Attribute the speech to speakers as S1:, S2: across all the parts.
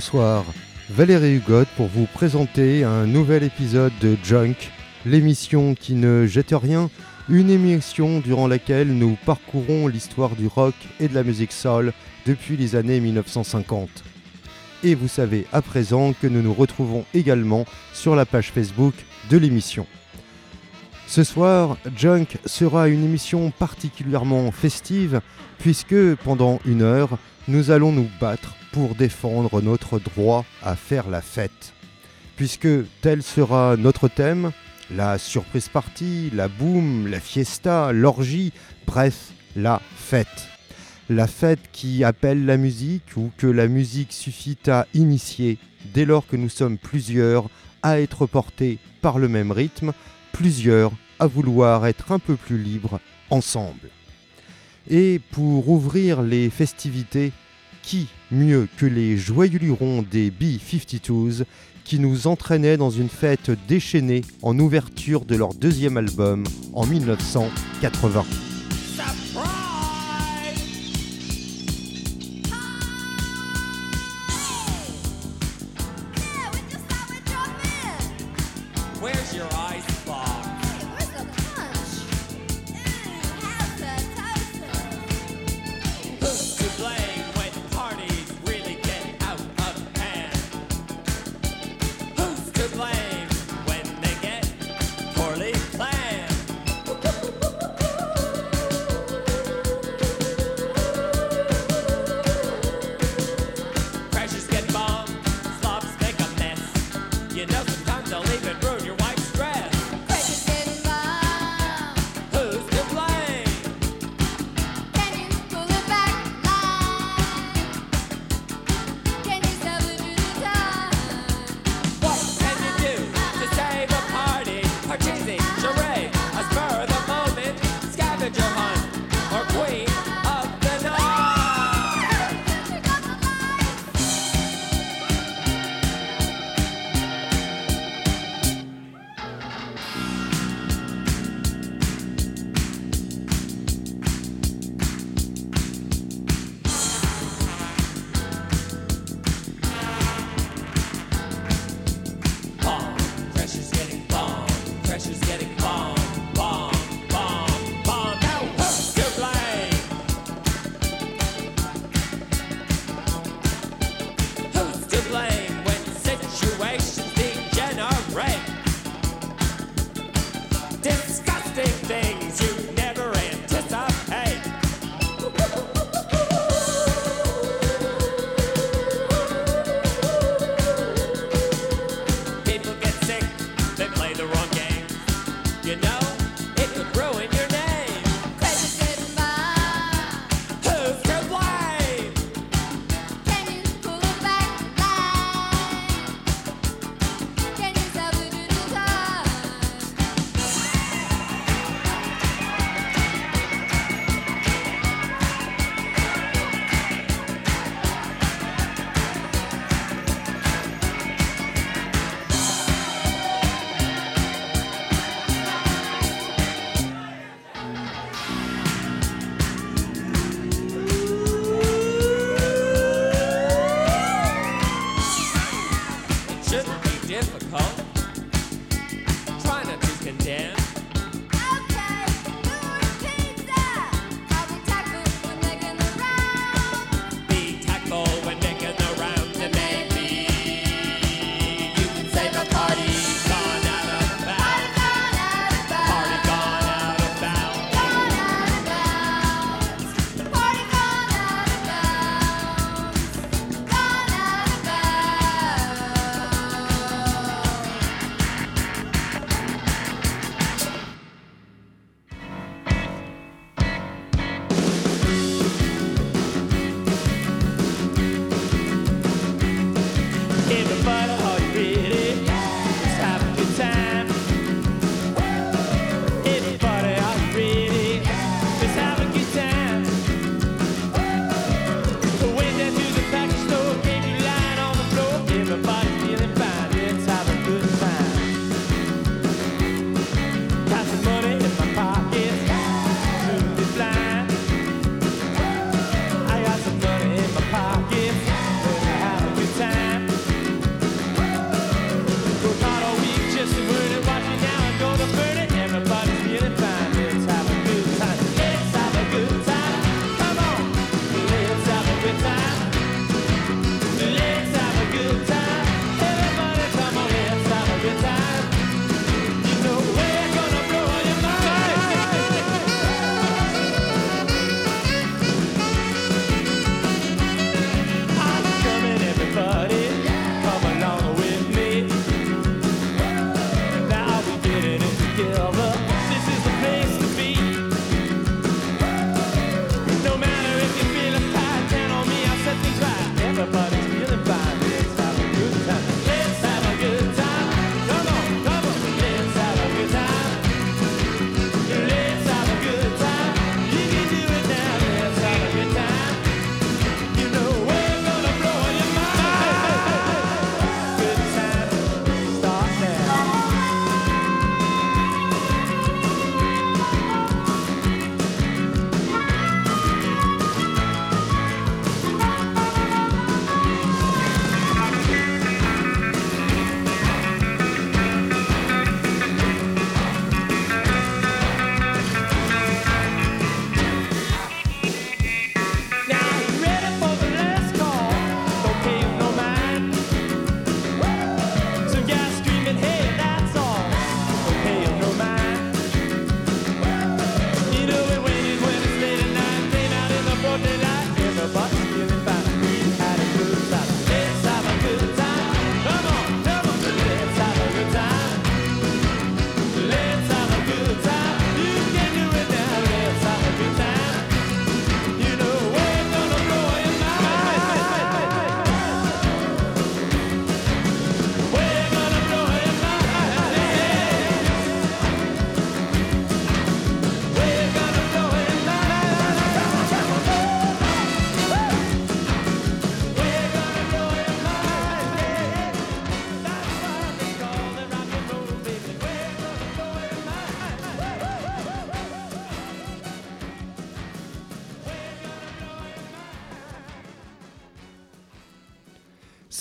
S1: Bonsoir, Valérie Hugot pour vous présenter un nouvel épisode de Junk, l'émission qui ne jette rien, une émission durant laquelle nous parcourons l'histoire du rock et de la musique soul depuis les années 1950. Et vous savez à présent que nous nous retrouvons également sur la page Facebook de l'émission. Ce soir, Junk sera une émission particulièrement festive puisque pendant une heure, nous allons nous battre pour défendre notre droit à faire la fête. Puisque tel sera notre thème, la surprise party, la boom, la fiesta, l'orgie, bref, la fête. La fête qui appelle la musique ou que la musique suffit à initier dès lors que nous sommes plusieurs à être portés par le même rythme, plusieurs à vouloir être un peu plus libres ensemble. Et pour ouvrir les festivités, qui mieux que les joyeux lurons des B-52s qui nous entraînaient dans une fête déchaînée en ouverture de leur deuxième album en 1980.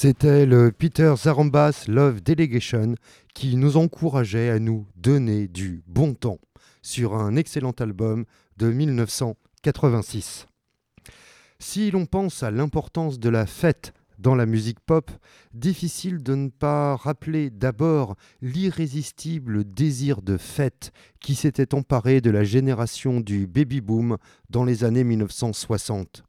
S2: C'était le Peter Zarambas Love Delegation qui nous encourageait à nous donner du bon temps sur un excellent album de 1986. Si l'on pense à l'importance de la fête dans la musique pop, difficile de ne pas rappeler d'abord l'irrésistible désir de fête qui s'était emparé de la génération du baby boom dans les années 1960.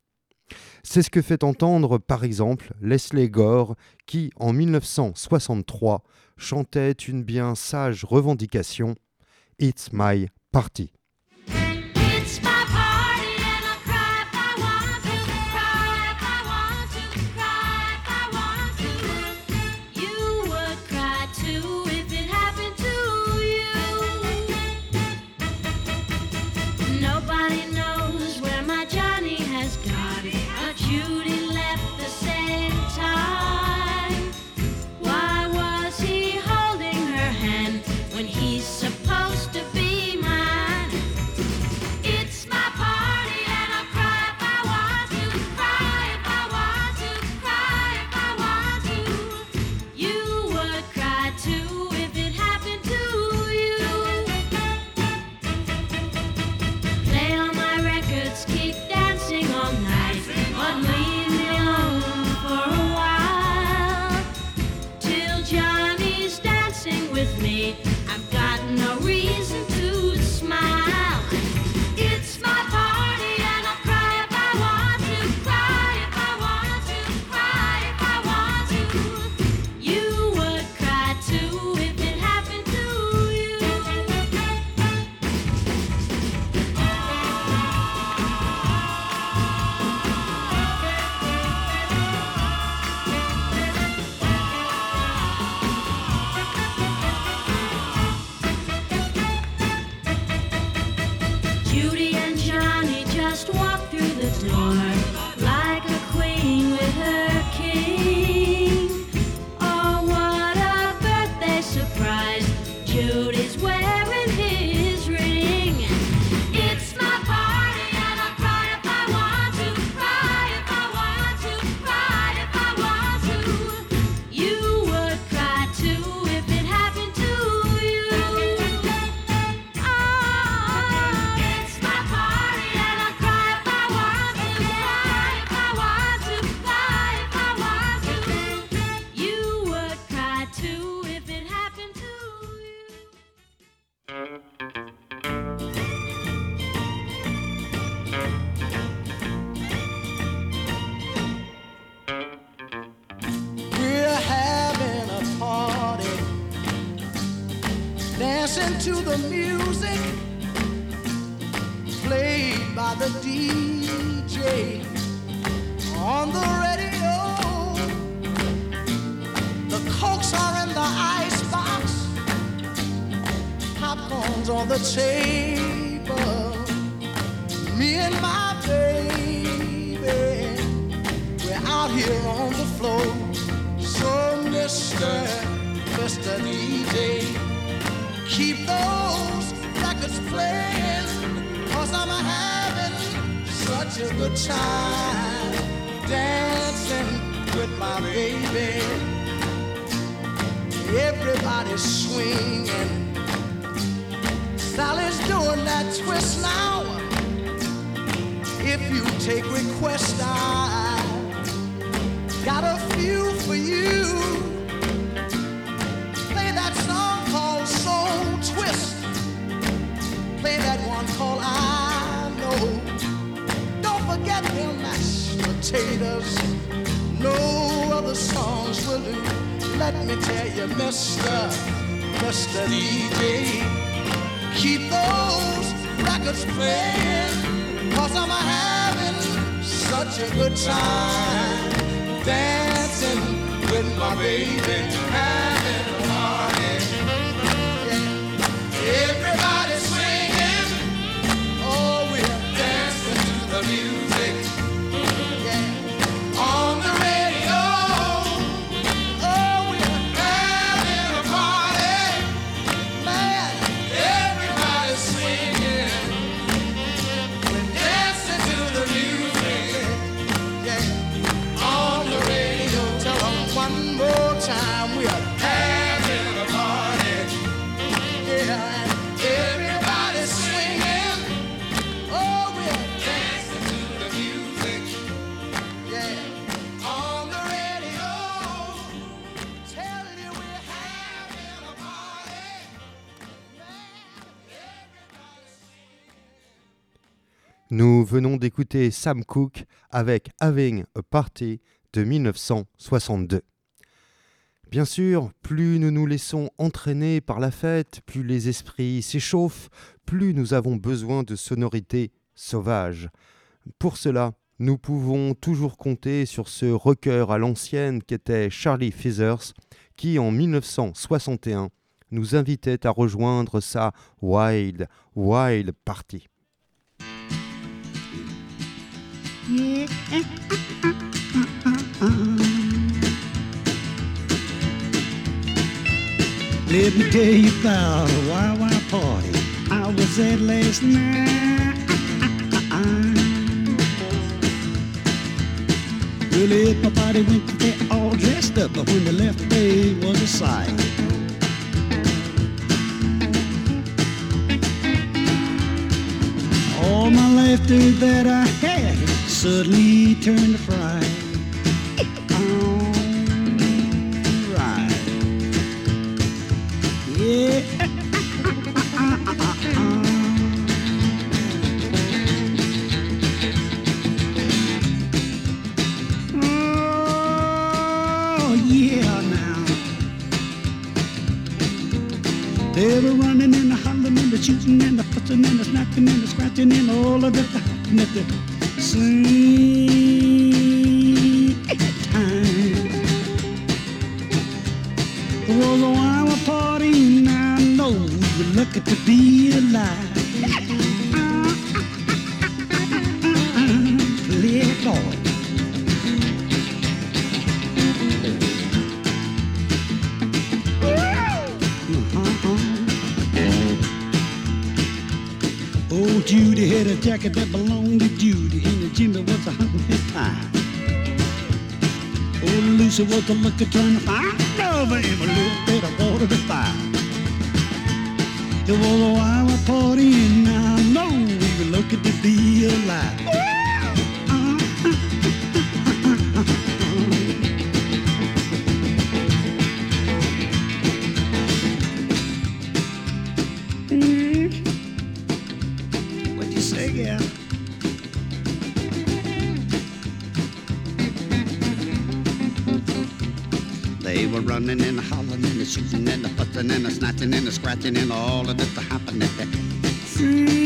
S2: C'est ce que fait entendre par exemple Leslie Gore qui en 1963 chantait une bien sage revendication It's my party.
S3: imitators. No
S4: other songs will do. Let me tell you, Mr. Mr. DJ, keep those records playing, cause I'm having such a good time dancing with my baby, having a party. Yeah.
S1: Nous venons d'écouter Sam Cooke avec Having a Party de 1962. Bien sûr, plus nous nous laissons entraîner par la fête, plus les esprits s'échauffent, plus nous avons besoin de sonorités sauvages. Pour cela, nous pouvons toujours compter sur ce rocker à l'ancienne qu'était Charlie Feathers, qui en 1961 nous invitait à rejoindre sa Wild, Wild Party.
S5: Let me tell you about a wild, wild party I was at last night. Well, everybody went to get all dressed up, but when they left, they was a sight. All my laughter that I had suddenly turned to fright. Alright. Yeah. Oh, yeah, now. They were running and the hollering and the shooting and the fussing and the snapping and the scratching and all of the at the to turn the fire? Running and hollering and the shooting and the fussing and the snatching and the scratching and all of this happened at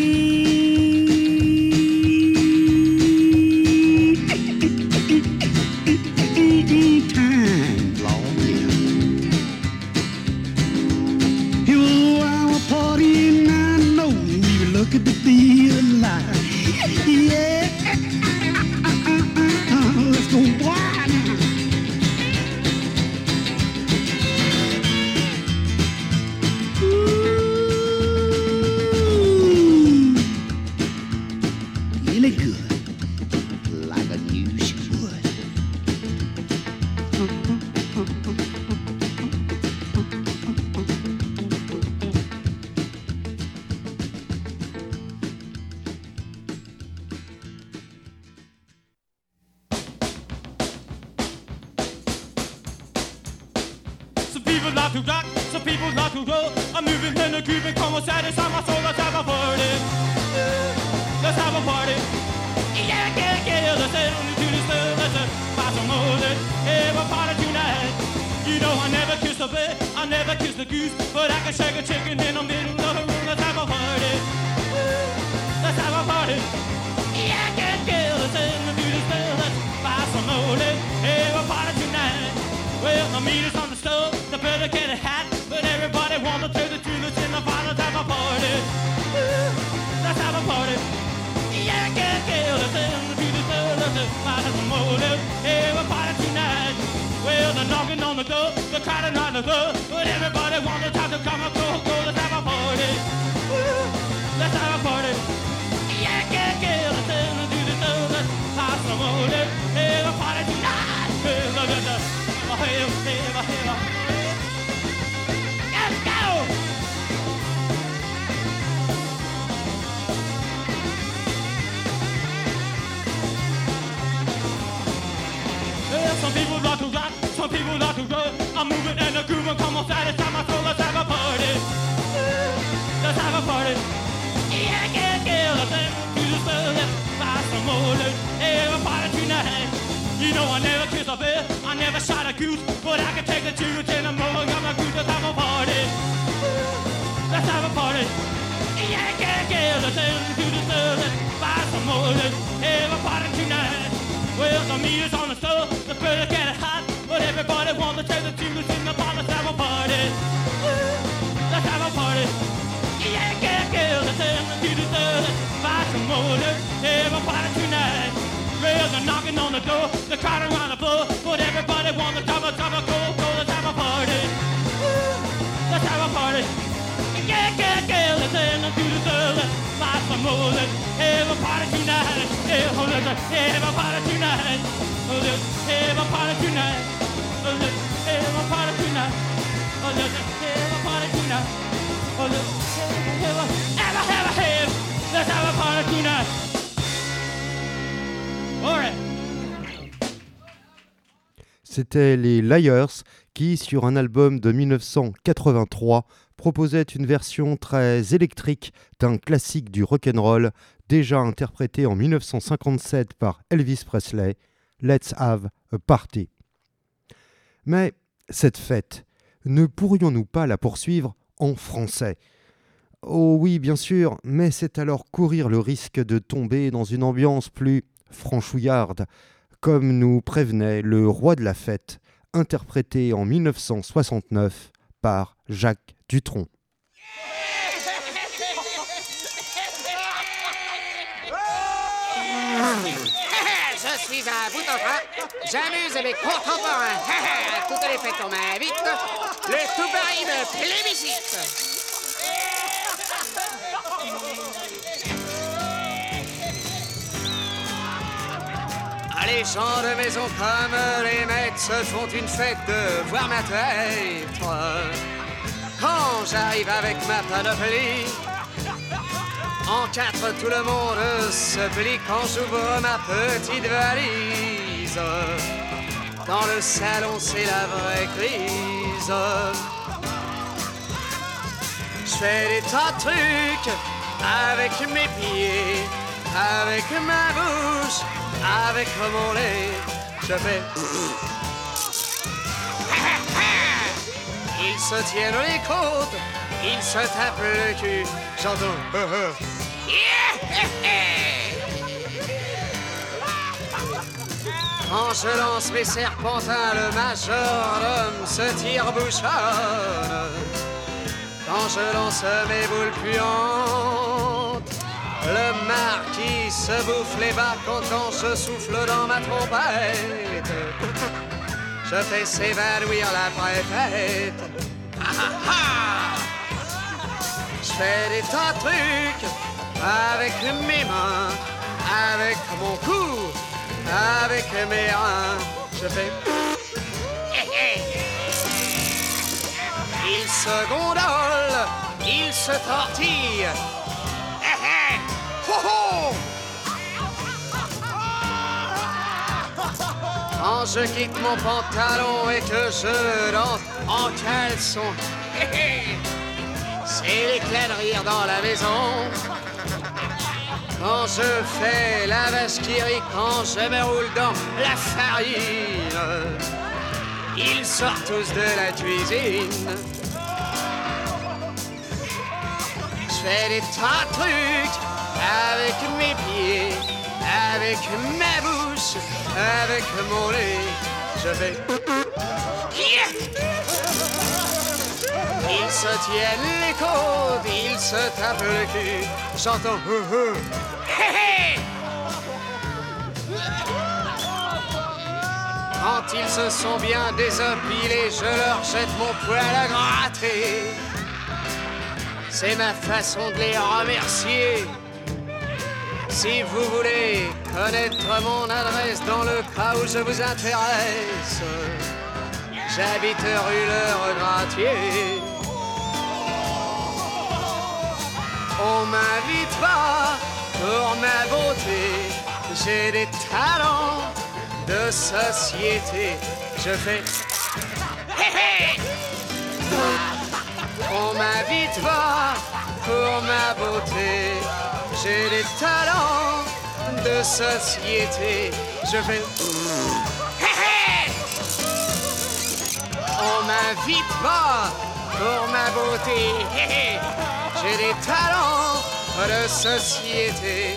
S6: have a party tonight. Well, they're knocking on the door, they're crowding on the door, but everybody wants to talk to come and go, go. Let's have a party. Woo, Let's have a party. Yeah, yeah, yeah, let's have the tulips, let's buy some have a party tonight. Well, look at the Hell, hell, hell. Let's for people not to run. I'm moving and a groove and come on satisfy my soul. Let's have a party. Let's have a party. Yeah, yeah, yeah. Let's have to the spell. Let's buy some more. Have a party tonight. You know I never kiss a bear. I never shot a goose. But I can take the to ten. I'm rolling on my goose. Let's have a party. Let's have a party. Yeah, yeah, yeah. Let's have to the spell. Let's buy some more. Have a party tonight. Well, the meat is on the stove. The better get it hot but everybody wants to take the juice in the pot, let's have a party. Let's have a party. Yeah, yeah, yeah, let's have the sun, let's buy some let's have a party tonight. Well, they're knocking on the door, they're crowding around the floor, but everybody wants to come, come, go, go, let's have a party. Let's have a party. Yeah, yeah, yeah, let's end to the third. Buy some let's have a party tonight. Have a party tonight.
S1: C'était les Liars qui, sur un album de 1983, proposaient une version très électrique d'un classique du rock'n'roll déjà interprété en 1957 par Elvis Presley, Let's Have a Party. Mais cette fête, ne pourrions-nous pas la poursuivre en français? Oh oui, bien sûr, mais c'est alors courir le risque de tomber dans une ambiance plus franchouillarde, comme nous prévenait le roi de la fête, interprété en 1969 par Jacques Dutronc.
S7: Suis un bout en. J'amuse mes contemporains. À toutes les fêtes, on m'invite. Le tout Paris me plébiscite. Les gens de maison comme les maîtres se font une fête de voir ma tête. Quand j'arrive avec ma panoplie, en quatre, tout le monde se plie quand j'ouvre ma petite valise. Dans le salon, c'est la vraie crise. Je fais des tas de trucs avec mes pieds, avec ma bouche, avec mon lait. Je fais. Ils se tiennent les côtes, ils se tapent le cul. J'entends. Quand je lance mes serpentins, le majordome se tire bouchonne. Quand je lance mes boules puantes, le marquis se bouffe les bas quand je souffle dans ma trompette. Je fais s'évanouir la préfète. Ah, ah. Fais des tas de trucs avec mes mains, avec mon cou, avec mes reins. Je fais. Il se gondole, il se tortille. Quand je quitte mon pantalon et que je danse en caleçon, c'est l'éclat de rire dans la maison. Quand je fais la vache qui rit, quand je me roule dans la farine, ils sortent tous de la cuisine. Je fais des tas de trucs avec mes pieds, avec ma bouche, avec mon lait. Je fais. Se tiennent les côtes, ils se tapent le cul. J'entends. Quand ils se sont bien désopilés, je leur jette mon poil à gratter. C'est ma façon de les remercier. Si vous voulez connaître mon adresse dans le cas où je vous intéresse, j'habite rue Le Regratier. On m'invite pas pour ma beauté. J'ai des talents de société. Je fais. On m'invite pas pour ma beauté. J'ai des talents de société. Je fais.
S8: On m'invite pas pour ma beauté. Hé hé j'ai des talents de société.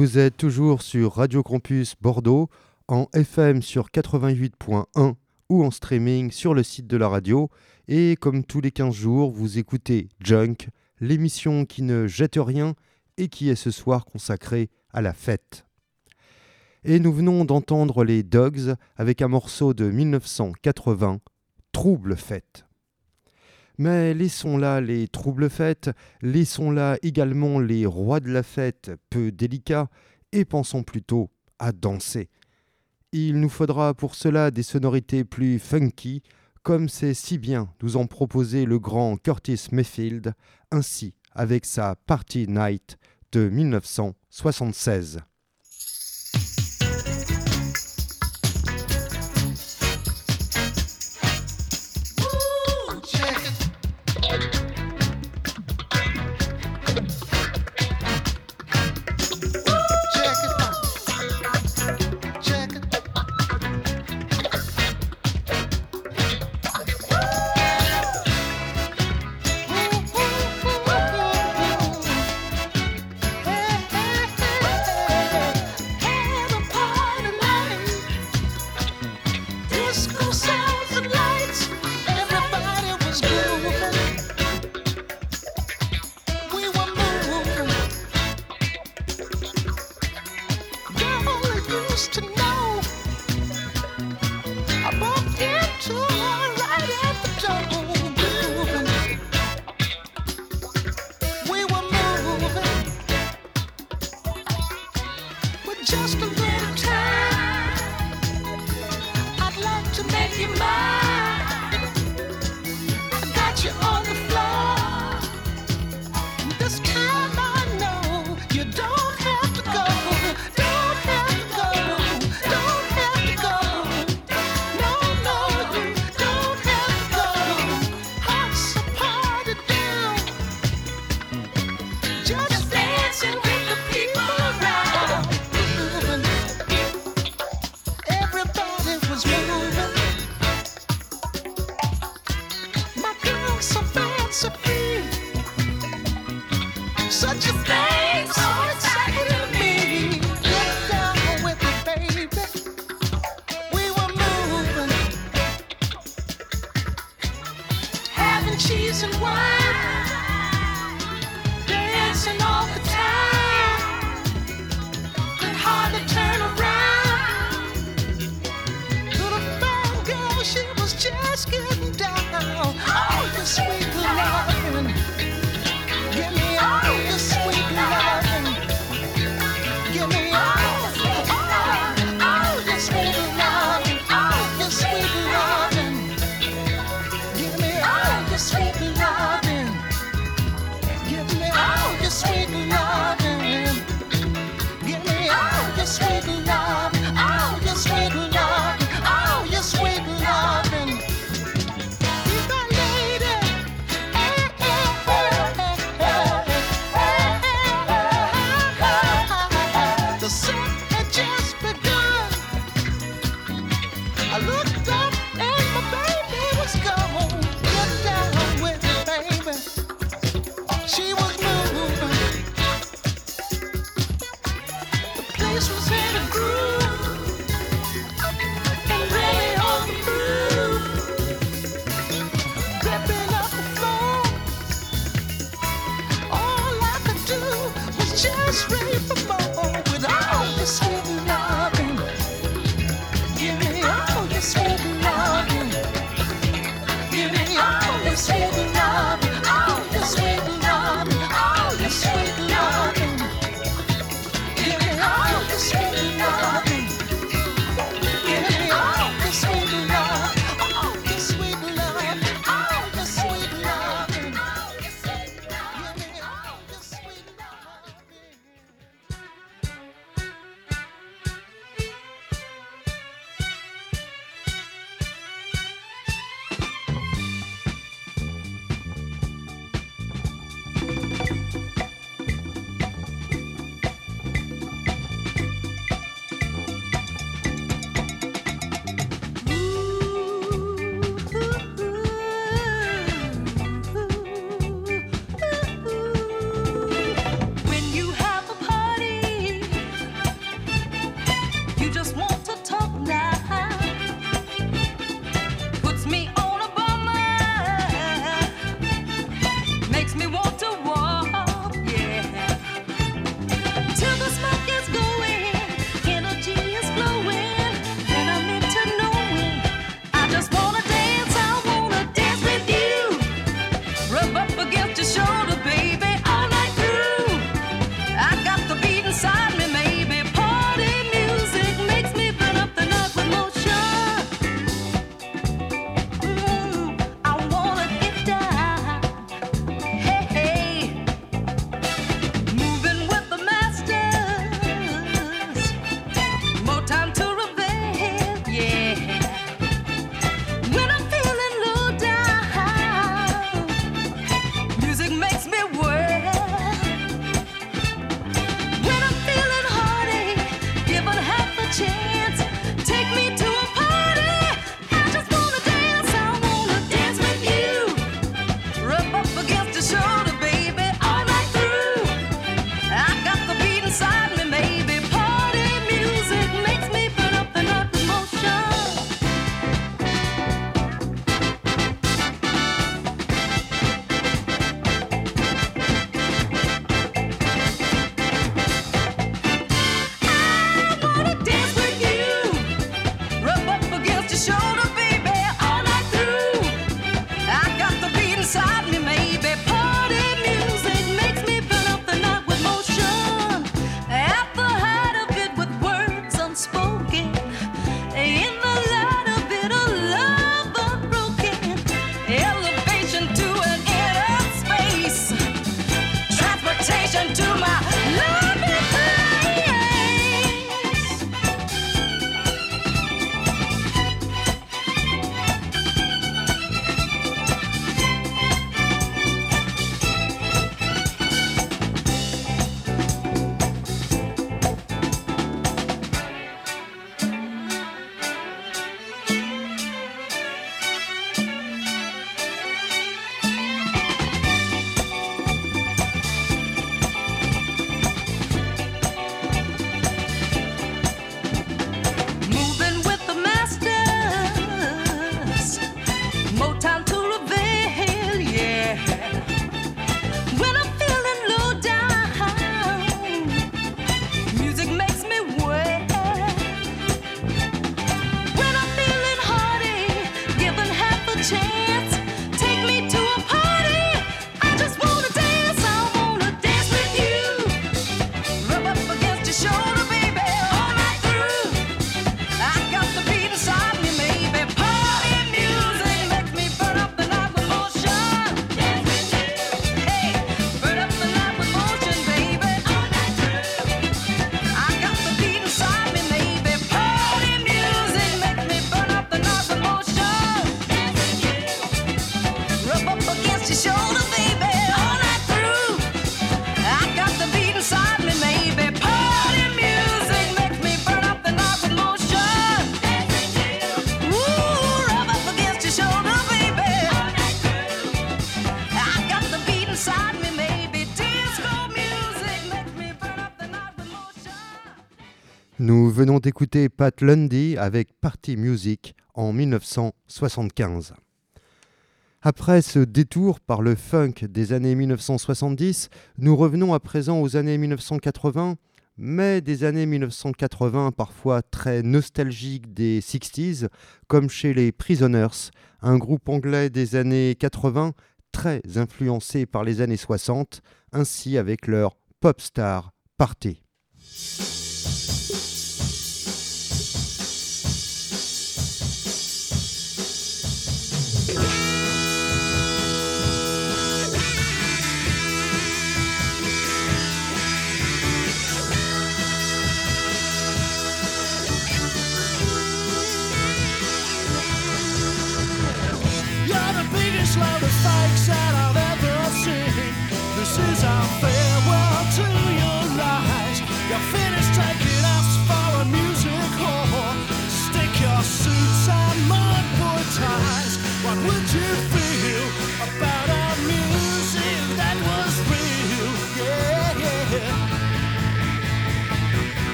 S1: Vous êtes toujours sur Radio Campus Bordeaux, en FM sur 88.1 ou en streaming sur le site de la radio. Et comme tous les 15 jours, vous écoutez Junk, l'émission qui ne jette rien et qui est ce soir consacrée à la fête. Et nous venons d'entendre les Dogs avec un morceau de 1980, Trouble Fête. Mais laissons là les troubles fêtes, laissons là également les rois de la fête peu délicats, et pensons plutôt à danser. Il nous faudra pour cela des sonorités plus funky, comme c'est si bien nous en proposait le grand Curtis Mayfield, ainsi avec sa Party Night de 1976.
S9: so
S1: venons d'écouter Pat Lundy avec Party Music en 1975. Après ce détour par le funk des années 1970, nous revenons à présent aux années 1980, mais des années 1980 parfois très nostalgiques des 60s, comme chez les Prisoners, un groupe anglais des années 80 très influencé par les années 60, ainsi avec leur Popstar Party.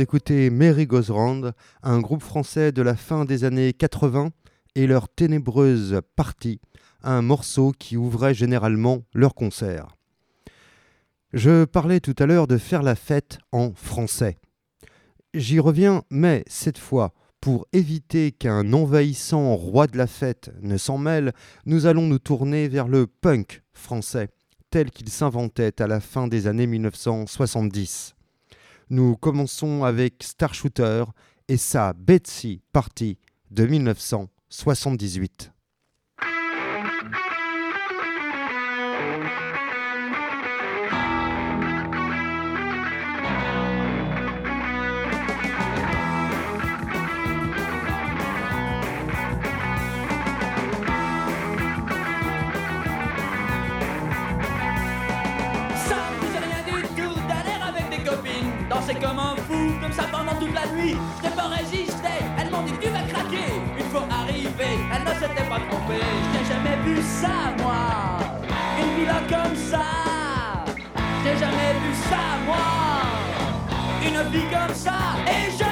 S1: D'écouter Mary Goes un groupe français de la fin des années 80, et leur ténébreuse partie, un morceau qui ouvrait généralement leur concert. Je parlais tout à l'heure de faire la fête en français. J'y reviens, mais cette fois, pour éviter qu'un envahissant roi de la fête ne s'en mêle, nous allons nous tourner vers le punk français, tel qu'il s'inventait à la fin des années 1970. Nous commençons avec Star Shooter et sa Betsy Party de 1978.
S10: Toute la nuit. Je n'ai pas résisté, elles m'ont dit tu vas craquer. Une fois arrivé, elles ne s'étaient pas trompées Je n'ai jamais vu ça moi. Une villa comme ça. Je n'ai jamais vu ça moi. Une vie comme ça. Et j'ai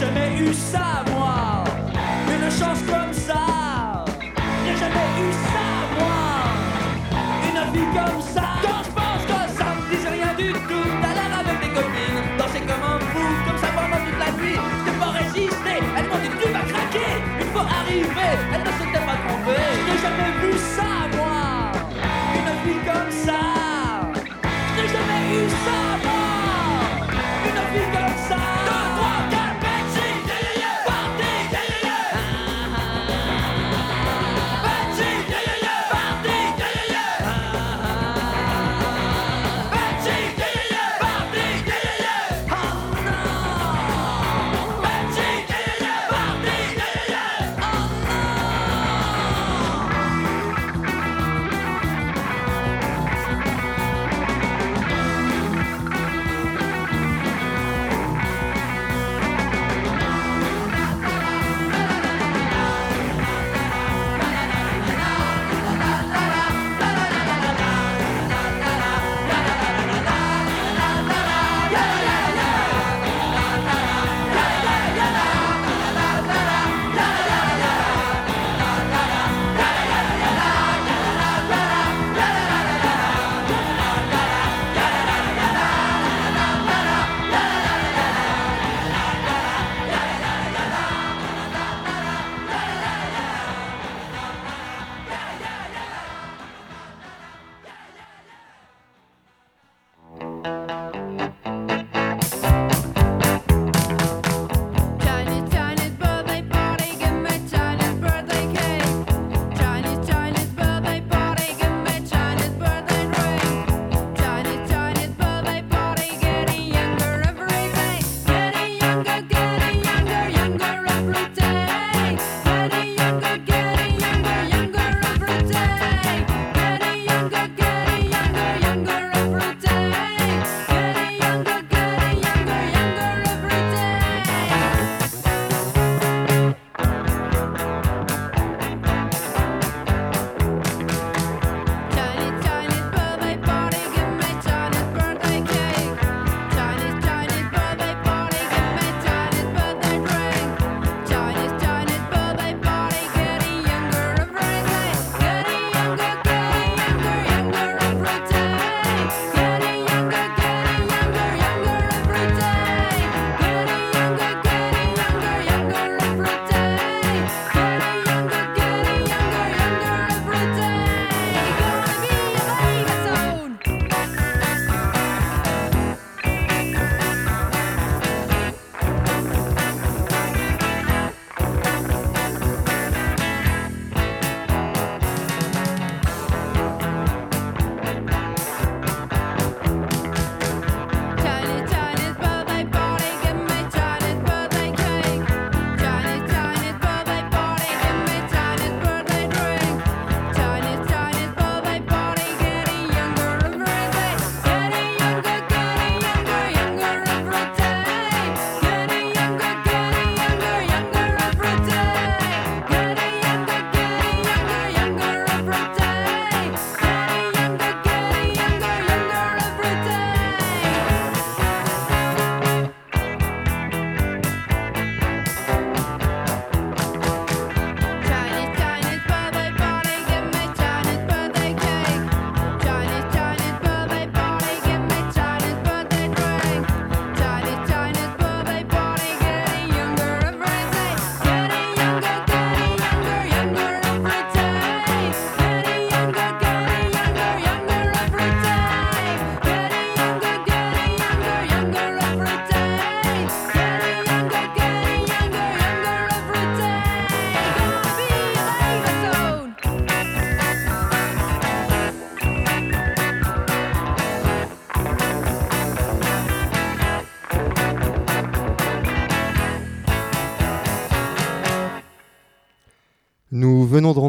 S10: jamais eu ça moi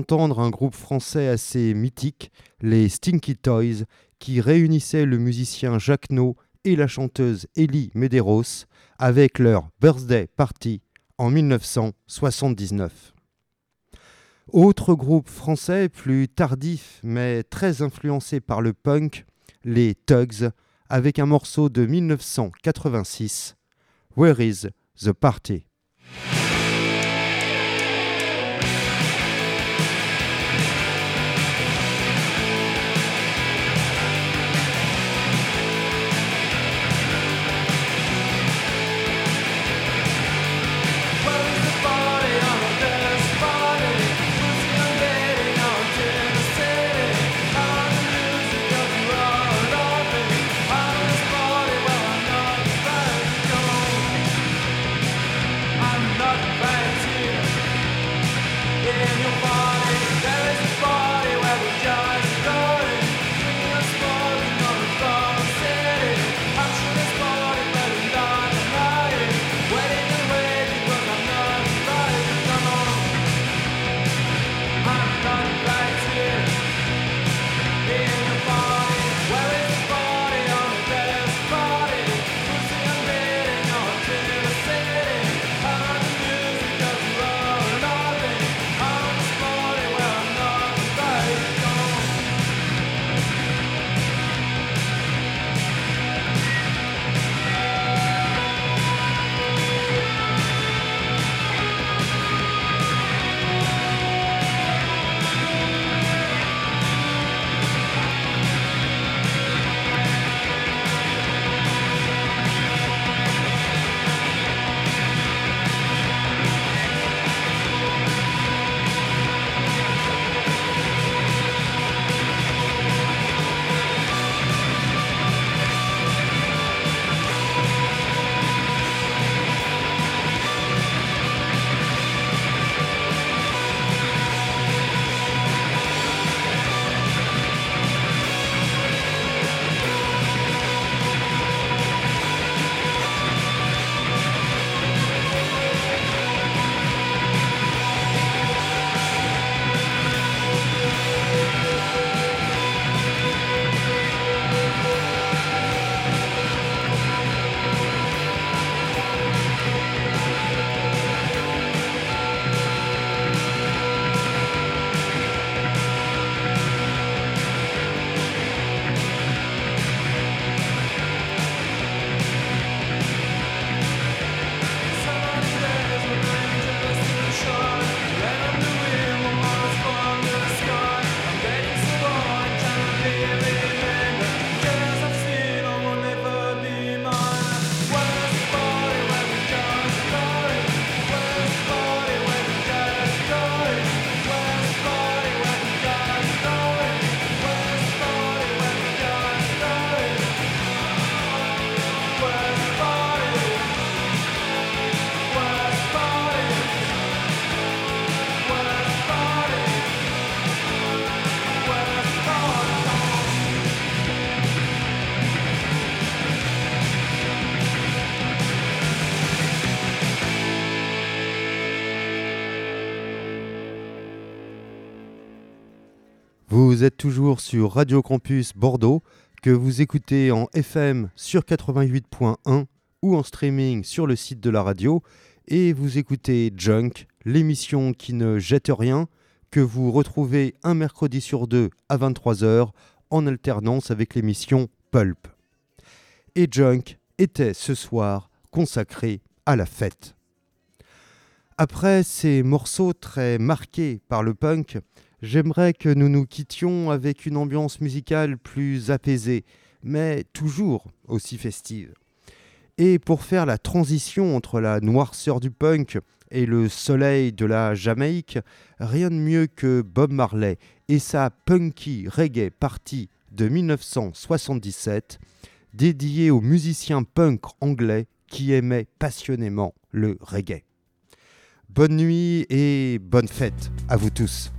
S1: venons d'entendre un groupe français assez mythique, les Stinky Toys, qui réunissait le musicien Jacques No et la chanteuse Ellie Medeiros avec leur Birthday Party en 1979. Autre groupe français plus tardif mais très influencé par le punk, les Tugs, avec un morceau de 1986, Where is the Party? Vous êtes toujours sur Radio Campus Bordeaux, que vous écoutez en FM sur 88.1 ou en streaming sur le site de la radio, et vous écoutez Junk, l'émission qui ne jette rien, que vous retrouvez un mercredi sur deux à 23h en alternance avec l'émission Pulp. Et Junk était ce soir consacré à la fête. Après ces morceaux très marqués par le punk, j'aimerais que nous nous quittions avec une ambiance musicale plus apaisée, mais toujours aussi festive. Et pour faire la transition entre la noirceur du punk et le soleil de la Jamaïque, rien de mieux que Bob Marley et sa punky reggae party de 1977, dédiée aux musiciens punk anglais qui aimaient passionnément le reggae. Bonne nuit et bonne fête à vous tous.